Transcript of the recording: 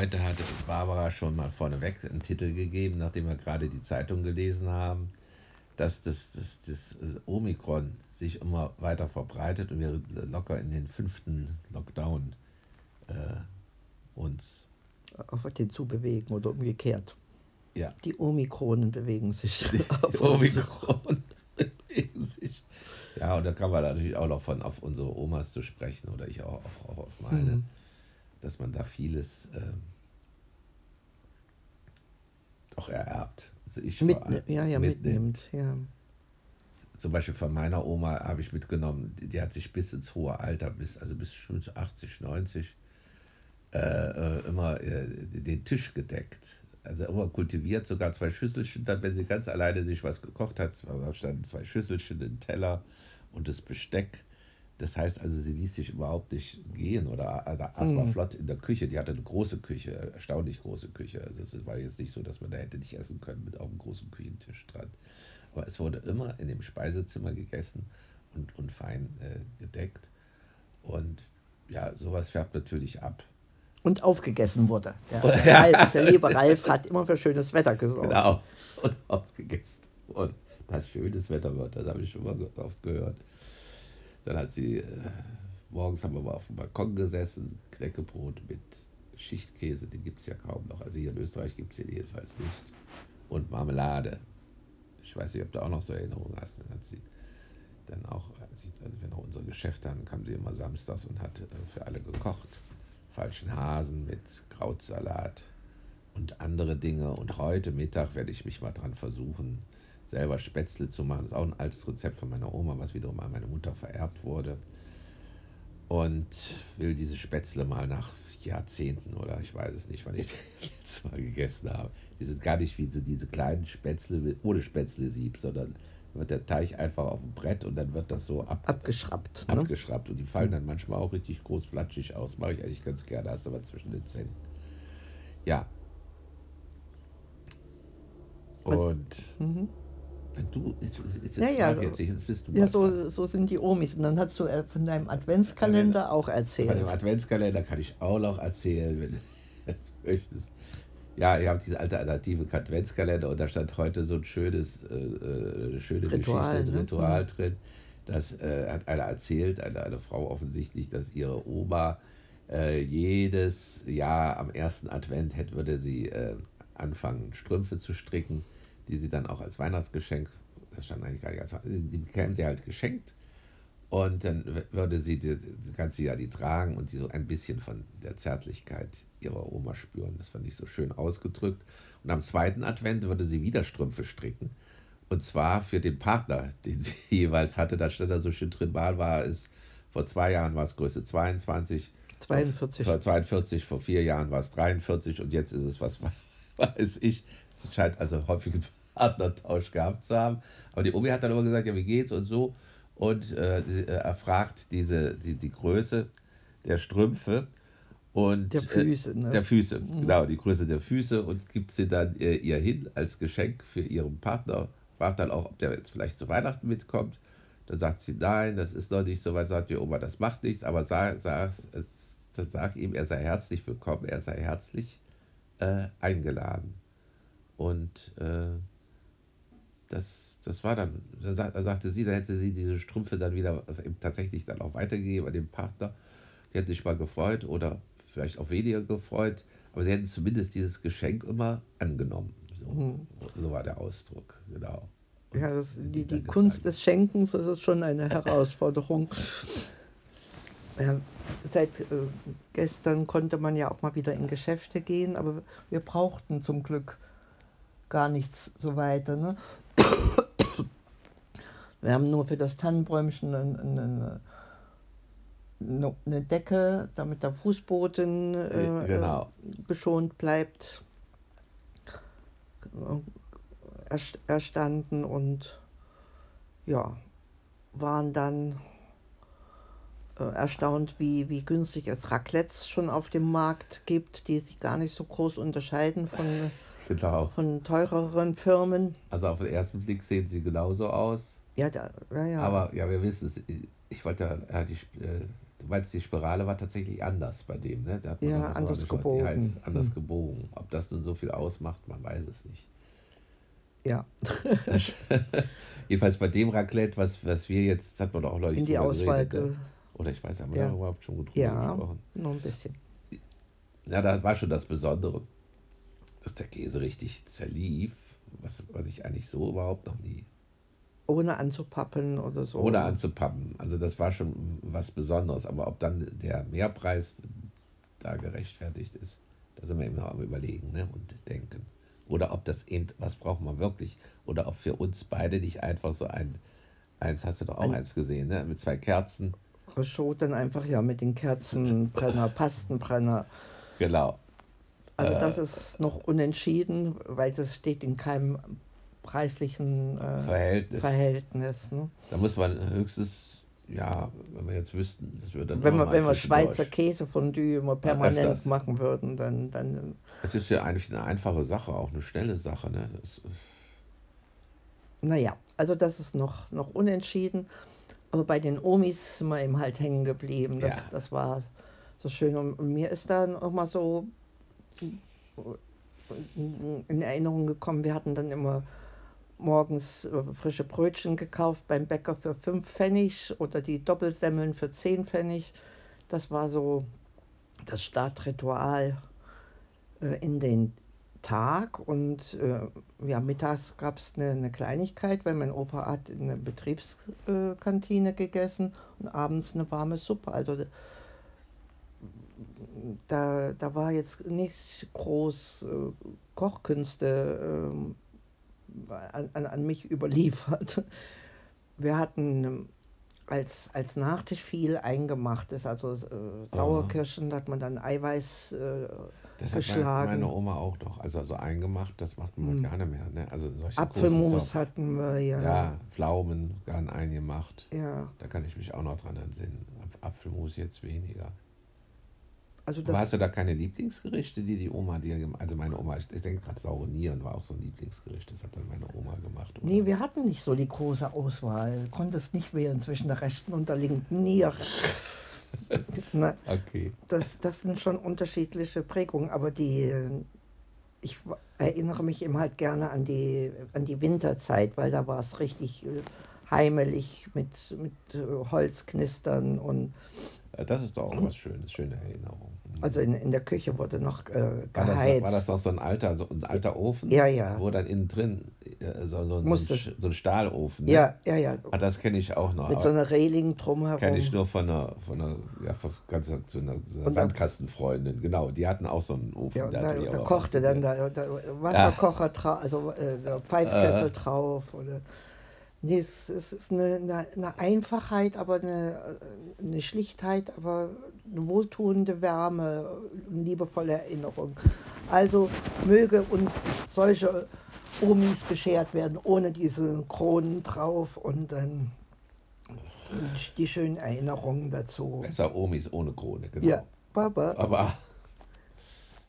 heute hatte Barbara schon mal vorneweg einen Titel gegeben, nachdem wir gerade die Zeitung gelesen haben, dass das, das, das Omikron sich immer weiter verbreitet und wir locker in den fünften Lockdown äh, uns auf den zu bewegen oder umgekehrt. Ja. Die Omikronen bewegen sich. Die Omikronen bewegen sich. Ja, und da kann man natürlich auch noch von auf unsere Omas zu sprechen oder ich auch, auch, auch auf meine, mhm. Dass man da vieles ähm, auch ererbt. Also ich Mitne ja, ja, mitnimmt. Ja. Zum Beispiel von meiner Oma habe ich mitgenommen, die, die, hat sich bis ins hohe Alter, bis, also bis 80, 90, äh, äh, immer äh, den Tisch gedeckt. Also immer kultiviert, sogar zwei Schüsselchen. Dann, wenn sie ganz alleine sich was gekocht hat, standen zwei Schüsselchen, ein Teller und das Besteck. Das heißt also, sie ließ sich überhaupt nicht gehen oder also, war mhm. flott in der Küche. Die hatte eine große Küche, erstaunlich große Küche. Also es war jetzt nicht so, dass man da hätte nicht essen können mit auf einem großen Küchentisch dran. Aber es wurde immer in dem Speisezimmer gegessen und, und fein äh, gedeckt. Und ja, sowas färbt natürlich ab. Und aufgegessen wurde. Der, der, Ralf, der liebe Ralf hat immer für schönes Wetter gesorgt. Genau, und aufgegessen. Und das schönes Wetter wird, das habe ich schon mal oft gehört. Dann hat sie, äh, morgens haben wir mal auf dem Balkon gesessen, Knäckebrot mit Schichtkäse, den gibt es ja kaum noch. Also hier in Österreich gibt es den jedenfalls nicht. Und Marmelade. Ich weiß nicht, ob du auch noch so Erinnerungen hast. Dann hat sie dann auch, als, ich, als wir noch unser Geschäft hatten, kam sie immer samstags und hat äh, für alle gekocht. Falschen Hasen mit Krautsalat und andere Dinge. Und heute Mittag werde ich mich mal dran versuchen, selber Spätzle zu machen. Das ist auch ein altes Rezept von meiner Oma, was wiederum an meine Mutter vererbt wurde. Und will diese Spätzle mal nach Jahrzehnten oder ich weiß es nicht, wann ich das letzte Mal gegessen habe. Die sind gar nicht wie so diese kleinen Spätzle ohne Spätzle-Sieb, sondern wird der Teig einfach auf dem Brett und dann wird das so ab, abgeschraubt. Ne? Abgeschraubt. Und die fallen dann manchmal auch richtig groß flatschig aus. Mache ich eigentlich ganz gerne, hast aber zwischen den Zähnen. Ja. Und. Mhm. Du, ist, ist ja, ja, jetzt, jetzt bist du ja so, so sind die Omis. Und dann hast du äh, von deinem Adventskalender auch erzählt. Von dem Adventskalender kann ich auch noch erzählen, wenn du möchtest. Ja, ich habe diese alternative Adventskalender und da stand heute so ein schönes, äh, äh schöne Ritual, Geschichte, ne? Ritual drin. Das äh, hat einer erzählt, eine, eine Frau offensichtlich, dass ihre Oma äh, jedes Jahr am ersten Advent hätte, würde sie äh, anfangen, Strümpfe zu stricken die sie dann auch als Weihnachtsgeschenk, das stand eigentlich gar nicht als die bekämen sie halt geschenkt. Und dann würde sie das ganze Jahr die tragen und die so ein bisschen von der Zärtlichkeit ihrer Oma spüren. Das fand ich so schön ausgedrückt. Und am zweiten Advent würde sie wieder Strümpfe stricken. Und zwar für den Partner, den sie jeweils hatte. Da stand da so schön drin, mal war es, vor zwei Jahren war es Größe 22. 42. Vor 42, vor vier Jahren war es 43 und jetzt ist es, was weiß ich. Es scheint also häufig Partnertausch gehabt zu haben. Aber die Omi hat dann immer gesagt, ja, wie geht's und so. Und äh, äh, er fragt diese, die, die Größe der Strümpfe und der Füße, ne? der Füße, mhm. genau, die Größe der Füße und gibt sie dann äh, ihr hin als Geschenk für ihren Partner. Fragt dann auch, ob der jetzt vielleicht zu Weihnachten mitkommt. Dann sagt sie, nein, das ist noch nicht so weit. Sagt die Oma, das macht nichts, aber sag, sag, sag ihm, er sei herzlich willkommen, er sei herzlich äh, eingeladen. Und äh, das, das war dann, da sagte sie, da hätte sie diese Strümpfe dann wieder tatsächlich dann auch weitergegeben an den Partner. Die hätten sich mal gefreut oder vielleicht auch weniger gefreut, aber sie hätten zumindest dieses Geschenk immer angenommen. So, mhm. so war der Ausdruck, genau. Und ja, das, die, die Kunst des Schenkens, das ist schon eine Herausforderung. Ja, seit äh, gestern konnte man ja auch mal wieder in Geschäfte gehen, aber wir brauchten zum Glück gar nichts so weiter. Ne? Wir haben nur für das Tannenbäumchen eine, eine, eine Decke, damit der Fußboden äh, genau. geschont bleibt, erstanden und ja, waren dann äh, erstaunt, wie, wie günstig es Raclettes schon auf dem Markt gibt, die sich gar nicht so groß unterscheiden von genau. von teureren Firmen. Also auf den ersten Blick sehen sie genauso aus. Ja, da, ja, ja. Aber ja, wir wissen es. Ich wollte, ja, die, äh, du es die Spirale war tatsächlich anders bei dem. Ne? Da hat man Ja, noch anders gebogen. Die heißt anders Hm. gebogen. Ob das nun so viel ausmacht, man weiß es nicht. Ja, Jedenfalls bei dem Raclette, was, was wir jetzt, das hat man doch auch neulich in die Auswahl. geredet, Ge ne? Oder ich weiß, haben wir Ja. da überhaupt schon gut drüber ja, gesprochen? nur ein bisschen. Ja, da war schon das Besondere, dass der Käse richtig zerlief, was, was ich eigentlich so überhaupt noch nie. Ohne anzupappen oder so. Ohne anzupappen. Also das war schon was Besonderes. Aber ob dann der Mehrpreis da gerechtfertigt ist, da sind wir immer am überlegen ne? und denken. Oder ob das eben, was braucht man wirklich? Oder ob für uns beide nicht einfach so ein, eins hast du doch auch Ein- eins gesehen, ne? mit zwei Kerzen. Rechot dann einfach ja mit den Kerzenbrenner, Pastenbrenner. Genau. Also Äh. das ist noch unentschieden, weil es steht in keinem preislichen äh, Verhältnis. Verhältnis. Ne? Da muss man höchstens, ja, wenn wir jetzt wüssten, das würde dann Wenn wir, wenn wir. Schweizer Käsefondue immer permanent öfters. machen würden, dann, dann Es ist ja eigentlich eine einfache Sache, auch eine schnelle Sache. Ne? Das, naja, also das ist noch, noch unentschieden. Aber bei den Omis sind wir eben halt hängen geblieben. Das, Ja. das war so schön. Und mir ist dann auch mal so in Erinnerung gekommen, wir hatten dann immer morgens äh, frische Brötchen gekauft beim Bäcker für 5 Pfennig oder die Doppelsemmeln für 10 Pfennig. Das war so das Startritual äh, in den Tag und äh, ja, mittags gab es eine, eine Kleinigkeit, weil mein Opa hat in der Betriebskantine gegessen und abends eine warme Suppe. Also da, da war jetzt nicht groß äh, Kochkünste ähm, an, an, an mich überliefert. Wir hatten als, als Nachtisch viel Eingemachtes, also äh, Sauerkirschen, da hat man dann Eiweiß äh, das hat meine, geschlagen. meine Oma auch noch. Also so eingemacht, das macht man Hm. gar nicht mehr. Ne? Also solche Apfelmus hatten wir ja. Ja, Pflaumen gern eingemacht. Ja, Da kann ich mich auch noch dran entsinnen. Ap- Apfelmus jetzt weniger. Also Aber hast das, du da keine Lieblingsgerichte, die die Oma dir gemacht Also meine Oma, ich, ich denke gerade saure Nieren war auch so ein Lieblingsgericht. Das hat dann meine Oma gemacht. oder? nee, wir hatten nicht so die große Auswahl. Konntest nicht wählen zwischen der rechten und der linken Niere. Na, Okay. das, das sind schon unterschiedliche Prägungen, aber die, äh, ich erinnere mich eben halt gerne an die, an die Winterzeit, weil da war es richtig äh, heimelig mit, mit äh, Holzknistern und Das ist doch auch was Schönes, schöne Erinnerung. Mhm. also in, in der Küche wurde noch äh, war, das, geheizt. war das noch so ein alter, so ein alter Ofen? Ja, ja. Wo dann innen drin äh, so, so, so, ein, so ein Stahlofen. Ne? ja, ja, ja. Ah, das kenne ich auch noch. Mit so einer Reling drumherum. Kenne ich nur von einer, von einer, ja, von ganz so einer, einer Sandkastenfreundin. Genau, die hatten auch so einen Ofen. Ja, da da, da kochte dann da, da Wasserkocher drauf, also äh, Pfeifkessel drauf. Oder, nee, es, es ist eine, eine, eine Einfachheit, aber eine, eine Schlichtheit, aber eine wohltuende Wärme, eine liebevolle Erinnerung. Also möge uns solche Omis beschert werden, ohne diese Kronen drauf und dann die schönen Erinnerungen dazu. Besser Omis ohne Krone, genau. Ja, Baba. Aber